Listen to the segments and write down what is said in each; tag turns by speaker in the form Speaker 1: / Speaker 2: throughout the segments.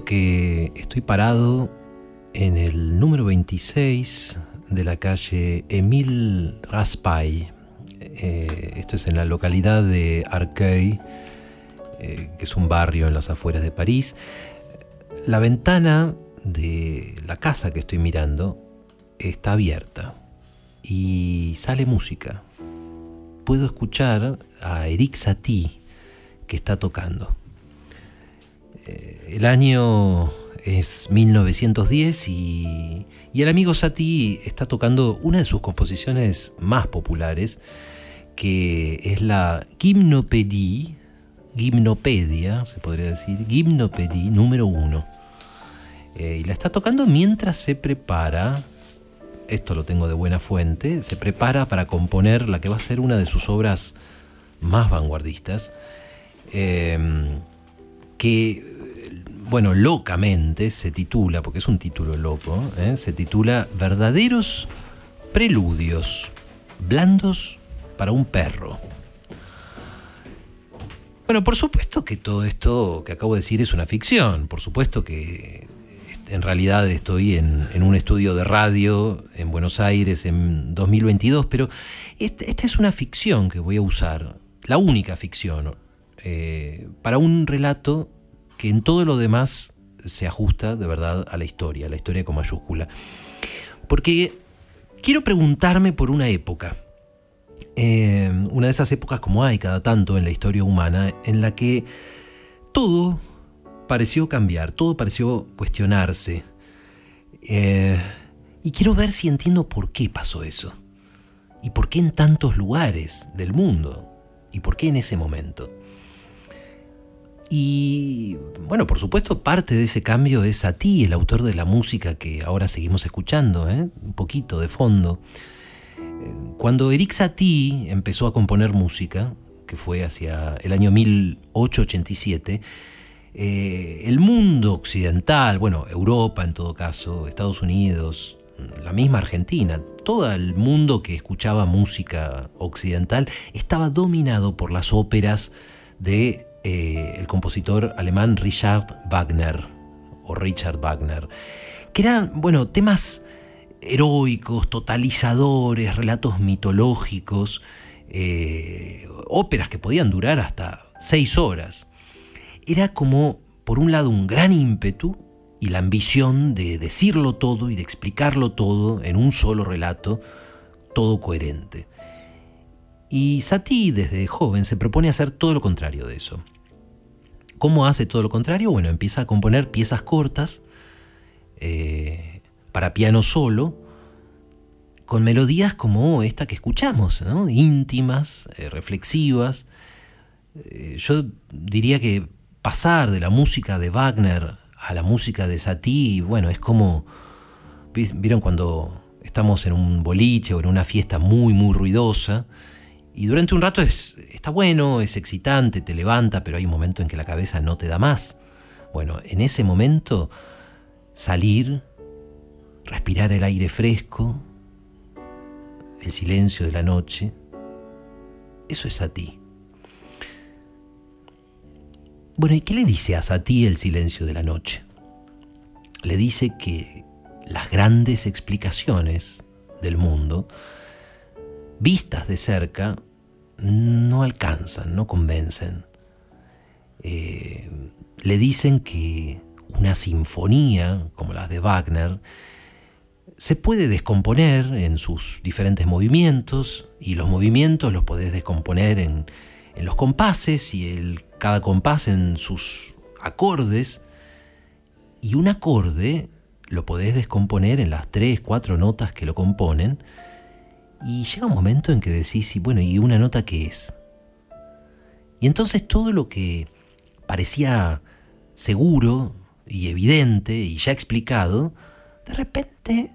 Speaker 1: que estoy parado en el número 26 de la calle Emile Raspail. Eh, esto es en la localidad de Arcueil, eh, que es un barrio en las afueras de París. La ventana de la casa que estoy mirando está abierta y sale música. Puedo escuchar a Eric Satie que está tocando. Eh, el año es 1910 y, el amigo Satie está tocando una de sus composiciones más populares, que es la Gymnopédie, Gimnopedia, se podría decir, Gimnopédie número uno. Eh, y la está tocando mientras se prepara, esto lo tengo de buena fuente, se prepara para componer la que va a ser una de sus obras más vanguardistas, eh, que bueno, locamente se titula, porque es un título loco, ¿eh? se titula Verdaderos Preludios, blandos para un perro. Bueno, por supuesto que todo esto que acabo de decir es una ficción, por supuesto que en realidad estoy en, un estudio de radio en Buenos Aires en 2022, pero esta, es una ficción que voy a usar, la única ficción, eh, para un relato que en todo lo demás se ajusta de verdad a la historia, a la historia con mayúscula. Porque quiero preguntarme por una época, eh, una de esas épocas como hay cada tanto en la historia humana, en la que todo pareció cambiar, todo pareció cuestionarse. Eh, y quiero ver si entiendo por qué pasó eso. Y por qué en tantos lugares del mundo. Y por qué en ese momento. Y bueno, por supuesto, parte de ese cambio es a ti, el autor de la música que ahora seguimos escuchando, ¿eh? un poquito de fondo. Cuando Eric Satie empezó a componer música, que fue hacia el año 1887, eh, el mundo occidental, bueno, Europa en todo caso, Estados Unidos, la misma Argentina, todo el mundo que escuchaba música occidental estaba dominado por las óperas de eh, el compositor alemán Richard Wagner, o Richard Wagner, que eran, bueno, temas heroicos, totalizadores, relatos mitológicos, eh, óperas que podían durar hasta seis horas. Era como, por un lado, un gran ímpetu y la ambición de decirlo todo y de explicarlo todo en un solo relato, todo coherente. Y Satie desde joven se propone hacer todo lo contrario de eso. ¿Cómo hace todo lo contrario? Bueno, empieza a componer piezas cortas eh, para piano solo, con melodías como esta que escuchamos, íntimas, eh, reflexivas. Eh, yo diría que pasar de la música de Wagner a la música de Satie, bueno, es como, vieron cuando estamos en un boliche o en una fiesta muy, muy ruidosa, y durante un rato es, está bueno, es excitante, te levanta, pero hay un momento en que la cabeza no te da más. Bueno, en ese momento salir, respirar el aire fresco, el silencio de la noche, eso es a ti. Bueno, ¿y qué le dice a Sati el silencio de la noche? Le dice que las grandes explicaciones del mundo vistas de cerca, no alcanzan, no convencen. Eh, le dicen que una sinfonía, como las de Wagner, se puede descomponer en sus diferentes movimientos y los movimientos los podés descomponer en, los compases y el, cada compás en sus acordes y un acorde lo podés descomponer en las tres, cuatro notas que lo componen y llega un momento en que decís, y bueno, ¿y una nota qué es? Y entonces todo lo que parecía seguro y evidente y ya explicado, de repente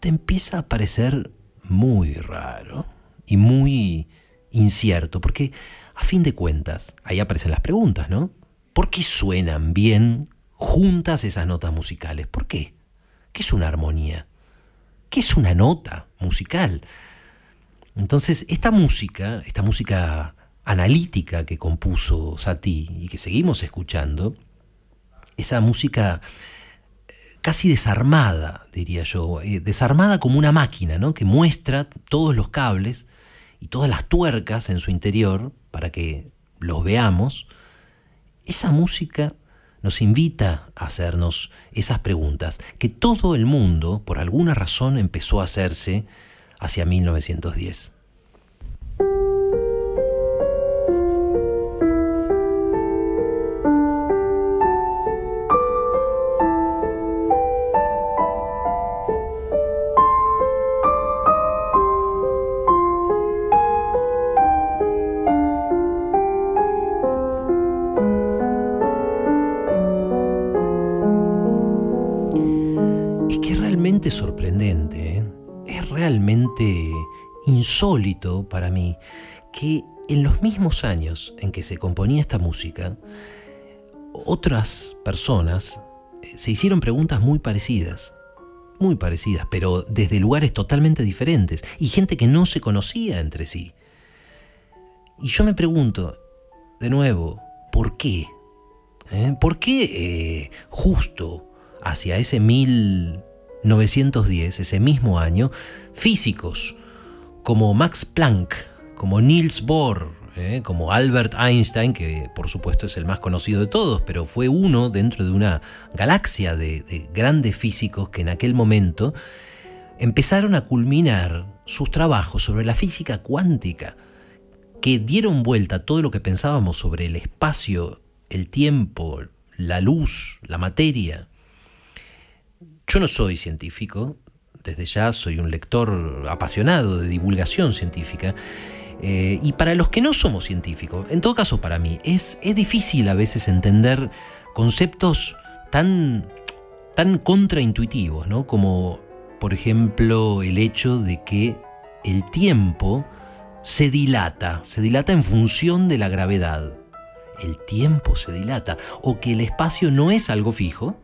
Speaker 1: te empieza a parecer muy raro y muy incierto, porque a fin de cuentas, ahí aparecen las preguntas, ¿no? ¿Por qué suenan bien juntas esas notas musicales? ¿Por qué? ¿Qué es una armonía? ¿Qué es una nota musical? Entonces, esta música, esta música analítica que compuso Satie y que seguimos escuchando, esa música eh, casi desarmada, diría yo, eh, desarmada como una máquina, ¿no? que muestra todos los cables y todas las tuercas en su interior para que los veamos, esa música nos invita a hacernos esas preguntas que todo el mundo, por alguna razón, empezó a hacerse hacia 1910. Insólito para mí que en los mismos años en que se componía esta música, otras personas eh, se hicieron preguntas muy parecidas, muy parecidas, pero desde lugares totalmente diferentes, y gente que no se conocía entre sí. Y yo me pregunto, de nuevo, ¿por qué? ¿Eh? ¿Por qué justo hacia ese mil 910, ese mismo año, físicos como Max Planck, como Niels Bohr, eh, como Albert Einstein, que por supuesto es el más conocido de todos, pero fue uno dentro de una galaxia de, de grandes físicos que en aquel momento empezaron a culminar sus trabajos sobre la física cuántica, que dieron vuelta a todo lo que pensábamos sobre el espacio, el tiempo, la luz, la materia. Yo no soy científico, desde ya soy un lector apasionado de divulgación científica. Eh, y para los que no somos científicos, en todo caso para mí, es, es difícil a veces entender conceptos tan, tan contraintuitivos, ¿no? como por ejemplo el hecho de que el tiempo se dilata, se dilata en función de la gravedad. El tiempo se dilata, o que el espacio no es algo fijo,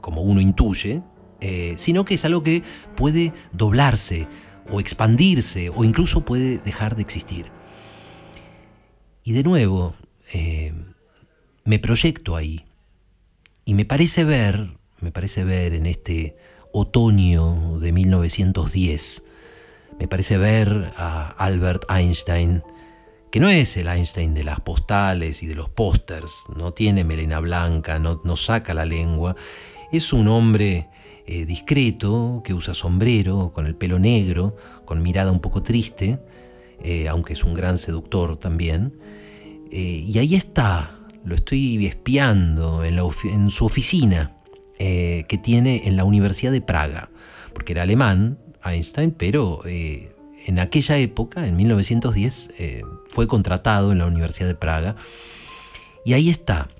Speaker 1: como uno intuye, eh, sino que es algo que puede doblarse o expandirse o incluso puede dejar de existir. Y de nuevo, eh, me proyecto ahí y me parece ver, me parece ver en este otoño de 1910, me parece ver a Albert Einstein, que no es el Einstein de las postales y de los pósters, no tiene melena blanca, no, no saca la lengua, es un hombre eh, discreto, que usa sombrero, con el pelo negro, con mirada un poco triste, eh, aunque es un gran seductor también. Eh, y ahí está, lo estoy espiando en, su oficina que tiene en la Universidad de Praga, porque era alemán, Einstein, pero en aquella época, en 1910, fue contratado en la Universidad de Praga. Y ahí está,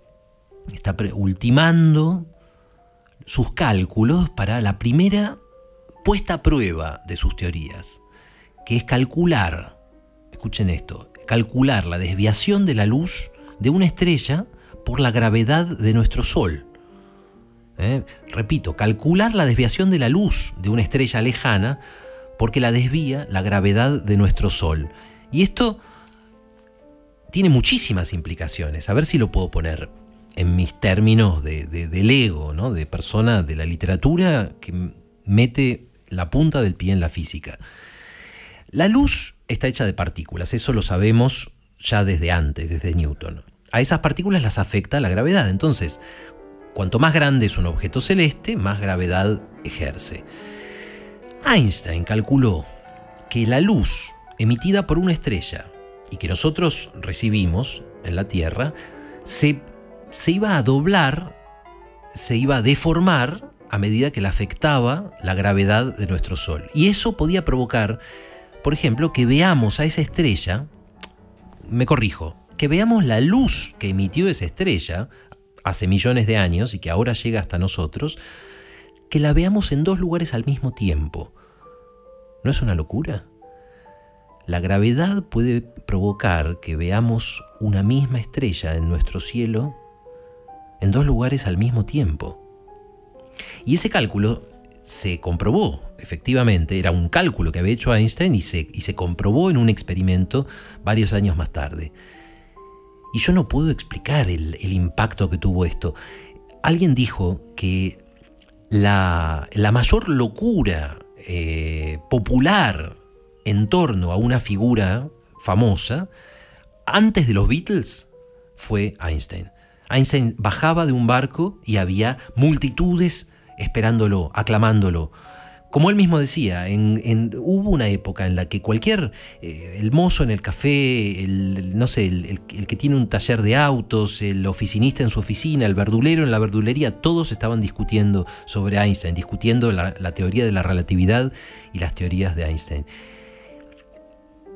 Speaker 1: está ultimando sus cálculos para la primera puesta a prueba de sus teorías, que es calcular, escuchen esto, calcular la desviación de la luz de una estrella por la gravedad de nuestro Sol. ¿Eh? Repito, calcular la desviación de la luz de una estrella lejana porque la desvía la gravedad de nuestro Sol. Y esto tiene muchísimas implicaciones. A ver si lo puedo poner en mis términos de, del ego, ¿no? de persona de la literatura que mete la punta del pie en la física. La luz está hecha de partículas, eso lo sabemos ya desde antes, desde Newton. A esas partículas las afecta la gravedad, entonces, cuanto más grande es un objeto celeste, más gravedad ejerce. Einstein calculó que la luz emitida por una estrella y que nosotros recibimos en la Tierra se se iba a doblar, se iba a deformar a medida que le afectaba la gravedad de nuestro Sol. Y eso podía provocar, por ejemplo, que veamos a esa estrella, me corrijo, que veamos la luz que emitió esa estrella hace millones de años y que ahora llega hasta nosotros, que la veamos en dos lugares al mismo tiempo. ¿No es una locura? La gravedad puede provocar que veamos una misma estrella en nuestro cielo en dos lugares al mismo tiempo. Y ese cálculo se comprobó, efectivamente, era un cálculo que había hecho Einstein y se, y se comprobó en un experimento varios años más tarde. Y yo no puedo explicar el, impacto que tuvo esto. alguien dijo que la, mayor locura eh, popular en torno a una figura famosa, antes de los Beatles, fue Einstein. Einstein bajaba de un barco y había multitudes esperándolo, aclamándolo. Como él mismo decía, hubo una época en la que cualquier, eh, el mozo en el café, el, no sé, el, que tiene un taller de autos, el oficinista en su oficina, el verdulero en la verdulería, todos estaban discutiendo sobre Einstein, discutiendo la, teoría de la relatividad y las teorías de Einstein.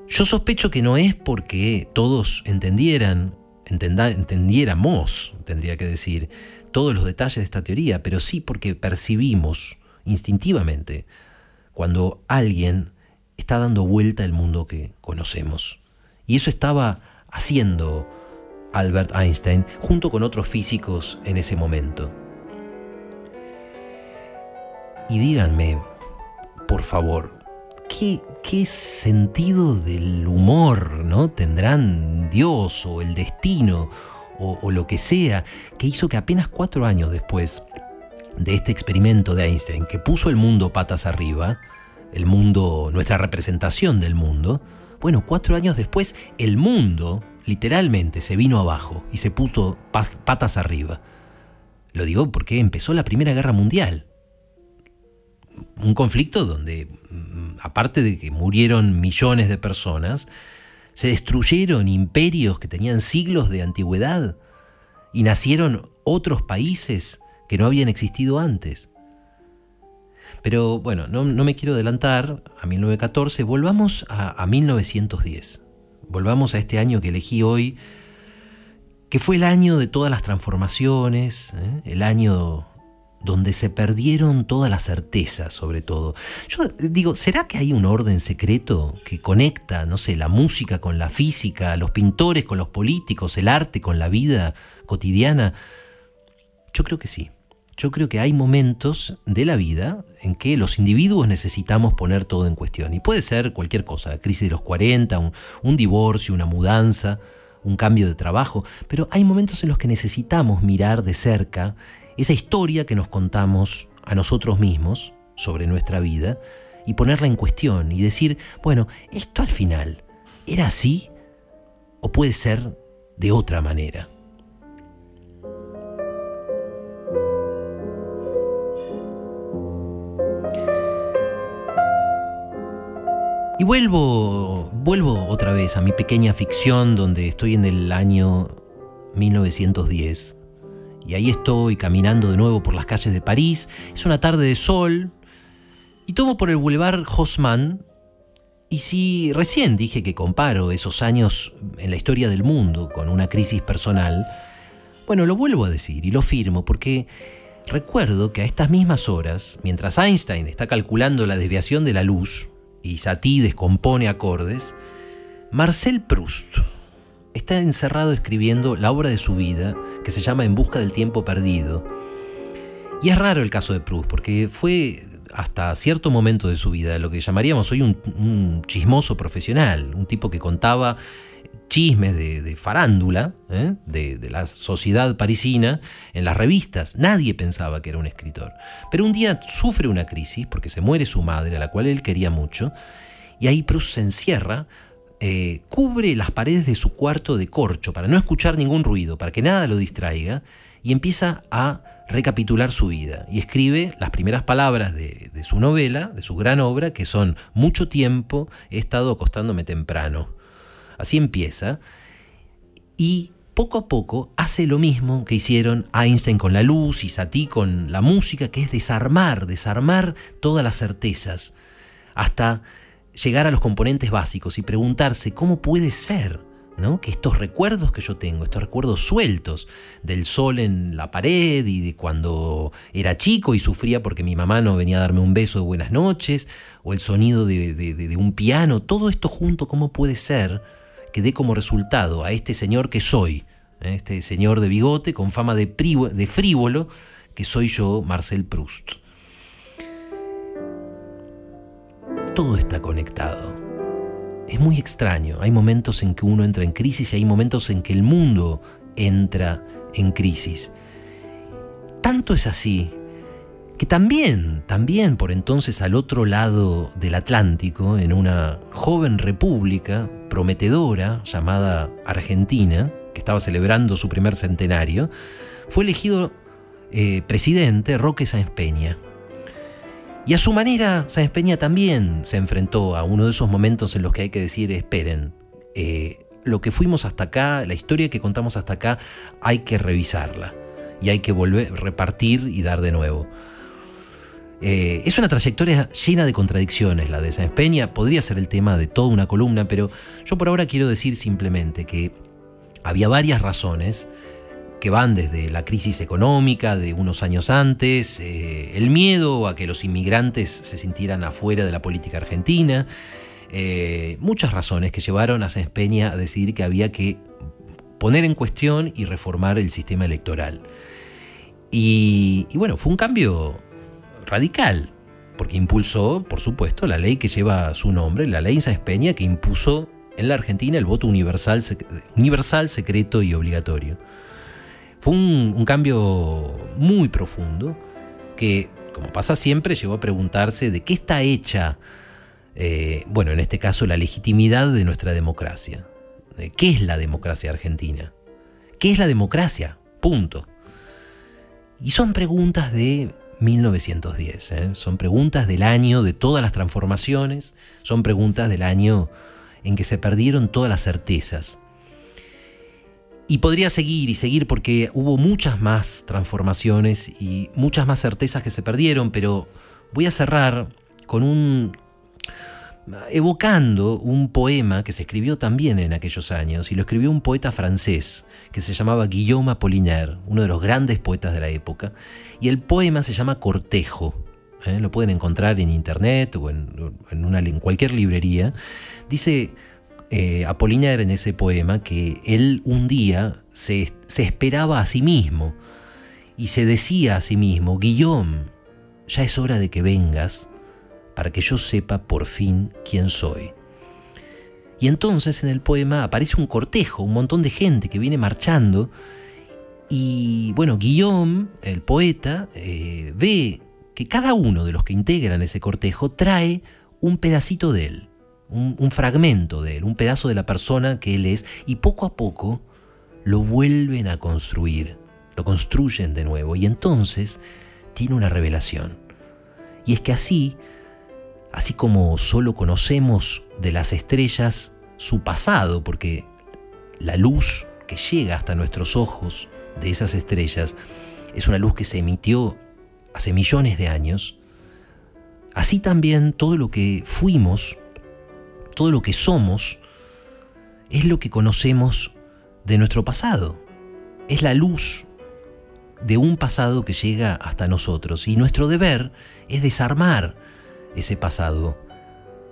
Speaker 1: Yo sospecho que no es porque todos entendieran, entendiéramos, tendría que decir, todos los detalles de esta teoría, pero sí porque percibimos instintivamente cuando alguien está dando vuelta al mundo que conocemos. Y eso estaba haciendo Albert Einstein junto con otros físicos en ese momento. Y díganme, por favor, ¿qué, sentido del humor ¿no? tendrán Dios o el destino o, o lo que sea que hizo que apenas cuatro años después de este experimento de Einstein que puso el mundo patas arriba, el mundo, nuestra representación del mundo, bueno, cuatro años después el mundo literalmente se vino abajo y se puso patas arriba. Lo digo porque empezó la Primera Guerra Mundial. Un conflicto donde, mm, aparte de que murieron millones de personas, se destruyeron imperios que tenían siglos de antigüedad y nacieron otros países que no habían existido antes. Pero bueno, no, me quiero adelantar a 1914, volvamos a, 1910. Volvamos a este año que elegí hoy, que fue el año de todas las transformaciones, ¿eh? el año donde se perdieron todas las certezas, sobre todo. Yo digo, ¿será que hay un orden secreto que conecta, no sé, la música con la física, los pintores con los políticos, el arte con la vida cotidiana? Yo creo que sí. Yo creo que hay momentos de la vida en que los individuos necesitamos poner todo en cuestión. Y puede ser cualquier cosa, crisis de los 40, un, divorcio, una mudanza, un cambio de trabajo. Pero hay momentos en los que necesitamos mirar de cerca esa historia que nos contamos a nosotros mismos sobre nuestra vida y ponerla en cuestión y decir, bueno, esto al final, ¿era así o puede ser de otra manera? Y vuelvo, vuelvo otra vez a mi pequeña ficción donde estoy en el año 1910. Y ahí estoy caminando de nuevo por las calles de París. Es una tarde de sol. Y tomo por el Boulevard Haussmann. Y si recién dije que comparo esos años en la historia del mundo con una crisis personal, bueno, lo vuelvo a decir y lo firmo porque recuerdo que a estas mismas horas, mientras Einstein está calculando la desviación de la luz, y Satie descompone acordes, Marcel Proust está encerrado escribiendo la obra de su vida que se llama En busca del tiempo perdido. Y es raro el caso de Proust porque fue hasta cierto momento de su vida lo que llamaríamos hoy un, chismoso profesional, un tipo que contaba chismes de, farándula, ¿eh? de, de, la sociedad parisina, en las revistas. Nadie pensaba que era un escritor. Pero un día sufre una crisis porque se muere su madre, a la cual él quería mucho, y ahí Proust se encierra, eh, cubre las paredes de su cuarto de corcho para no escuchar ningún ruido, para que nada lo distraiga, y empieza a recapitular su vida y escribe las primeras palabras de, su novela, de su gran obra, que son Mucho tiempo he estado acostándome temprano. Así empieza. Y poco a poco hace lo mismo que hicieron Einstein con la luz y Satie con la música, que es desarmar, desarmar todas las certezas, hasta llegar a los componentes básicos y preguntarse cómo puede ser ¿no? que estos recuerdos que yo tengo, estos recuerdos sueltos del sol en la pared y de cuando era chico y sufría porque mi mamá no venía a darme un beso de buenas noches, o el sonido de, un piano, todo esto junto, ¿cómo puede ser? que dé como resultado a este señor que soy, ¿eh? este señor de bigote con fama de, de frívolo, que soy yo, Marcel Proust. Todo está conectado. Es muy extraño. Hay momentos en que uno entra en crisis y hay momentos en que el mundo entra en crisis. Tanto es así que también, también por entonces al otro lado del Atlántico, en una joven república prometedora llamada Argentina, que estaba celebrando su primer centenario, fue elegido eh, presidente Roque Sáenz Peña. Y a su manera, Sáenz Peña también se enfrentó a uno de esos momentos en los que hay que decir, esperen, eh, lo que fuimos hasta acá, la historia que contamos hasta acá, hay que revisarla y hay que volver, repartir y dar de nuevo. Eh, es una trayectoria llena de contradicciones la de Sáenz Peña, podría ser el tema de toda una columna, pero yo por ahora quiero decir simplemente que había varias razones que van desde la crisis económica de unos años antes, eh, el miedo a que los inmigrantes se sintieran afuera de la política argentina, eh, muchas razones que llevaron a Sáenz Peña a decidir que había que poner en cuestión y reformar el sistema electoral. Y, bueno, fue un cambio radical, porque impulsó, por supuesto, la ley que lleva su nombre, la ley Sáenz Peña, que impuso en la Argentina el voto universal, universal secreto y obligatorio. Fue un, cambio muy profundo que, como pasa siempre, llevó a preguntarse de qué está hecha, eh, bueno, en este caso, la legitimidad de nuestra democracia. ¿Qué es la democracia argentina? ¿Qué es la democracia? Punto. Y son preguntas de 1910. ¿eh? Son preguntas del año de todas las transformaciones, son preguntas del año en que se perdieron todas las certezas. Y podría seguir y seguir porque hubo muchas más transformaciones y muchas más certezas que se perdieron, pero voy a cerrar con un, evocando un poema que se escribió también en aquellos años, y lo escribió un poeta francés que se llamaba Guillaume Apollinaire, uno de los grandes poetas de la época, y el poema se llama Cortejo. ¿eh? Lo pueden encontrar en internet o en, en cualquier librería. Dice eh, Apollinaire en ese poema que él un día se, esperaba a sí mismo y se decía a sí mismo, Guillaume, ya es hora de que vengas para que yo sepa por fin quién soy. Y entonces en el poema aparece un cortejo, un montón de gente que viene marchando y bueno, Guillaume, el poeta, eh, ve que cada uno de los que integran ese cortejo trae un pedacito de él, un, fragmento de él, un pedazo de la persona que él es y poco a poco lo vuelven a construir, lo construyen de nuevo y entonces tiene una revelación. Y es que así así como solo conocemos de las estrellas su pasado, porque la luz que llega hasta nuestros ojos de esas estrellas es una luz que se emitió hace millones de años, así también todo lo que fuimos, todo lo que somos, es lo que conocemos de nuestro pasado. Es la luz de un pasado que llega hasta nosotros y nuestro deber es desarmar ese pasado,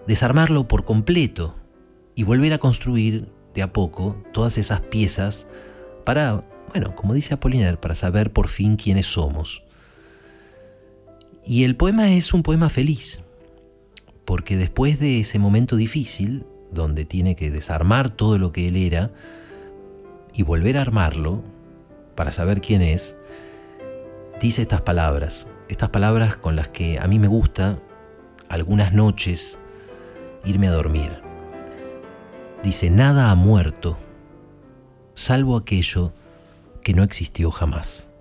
Speaker 1: desarmarlo por completo y volver a construir de a poco todas esas piezas para, bueno, como dice Apollinaire, para saber por fin quiénes somos. Y el poema es un poema feliz, porque después de ese momento difícil, donde tiene que desarmar todo lo que él era y volver a armarlo para saber quién es, dice estas palabras, estas palabras con las que a mí me gusta algunas noches irme a dormir. Dice, nada ha muerto, salvo aquello que no existió jamás.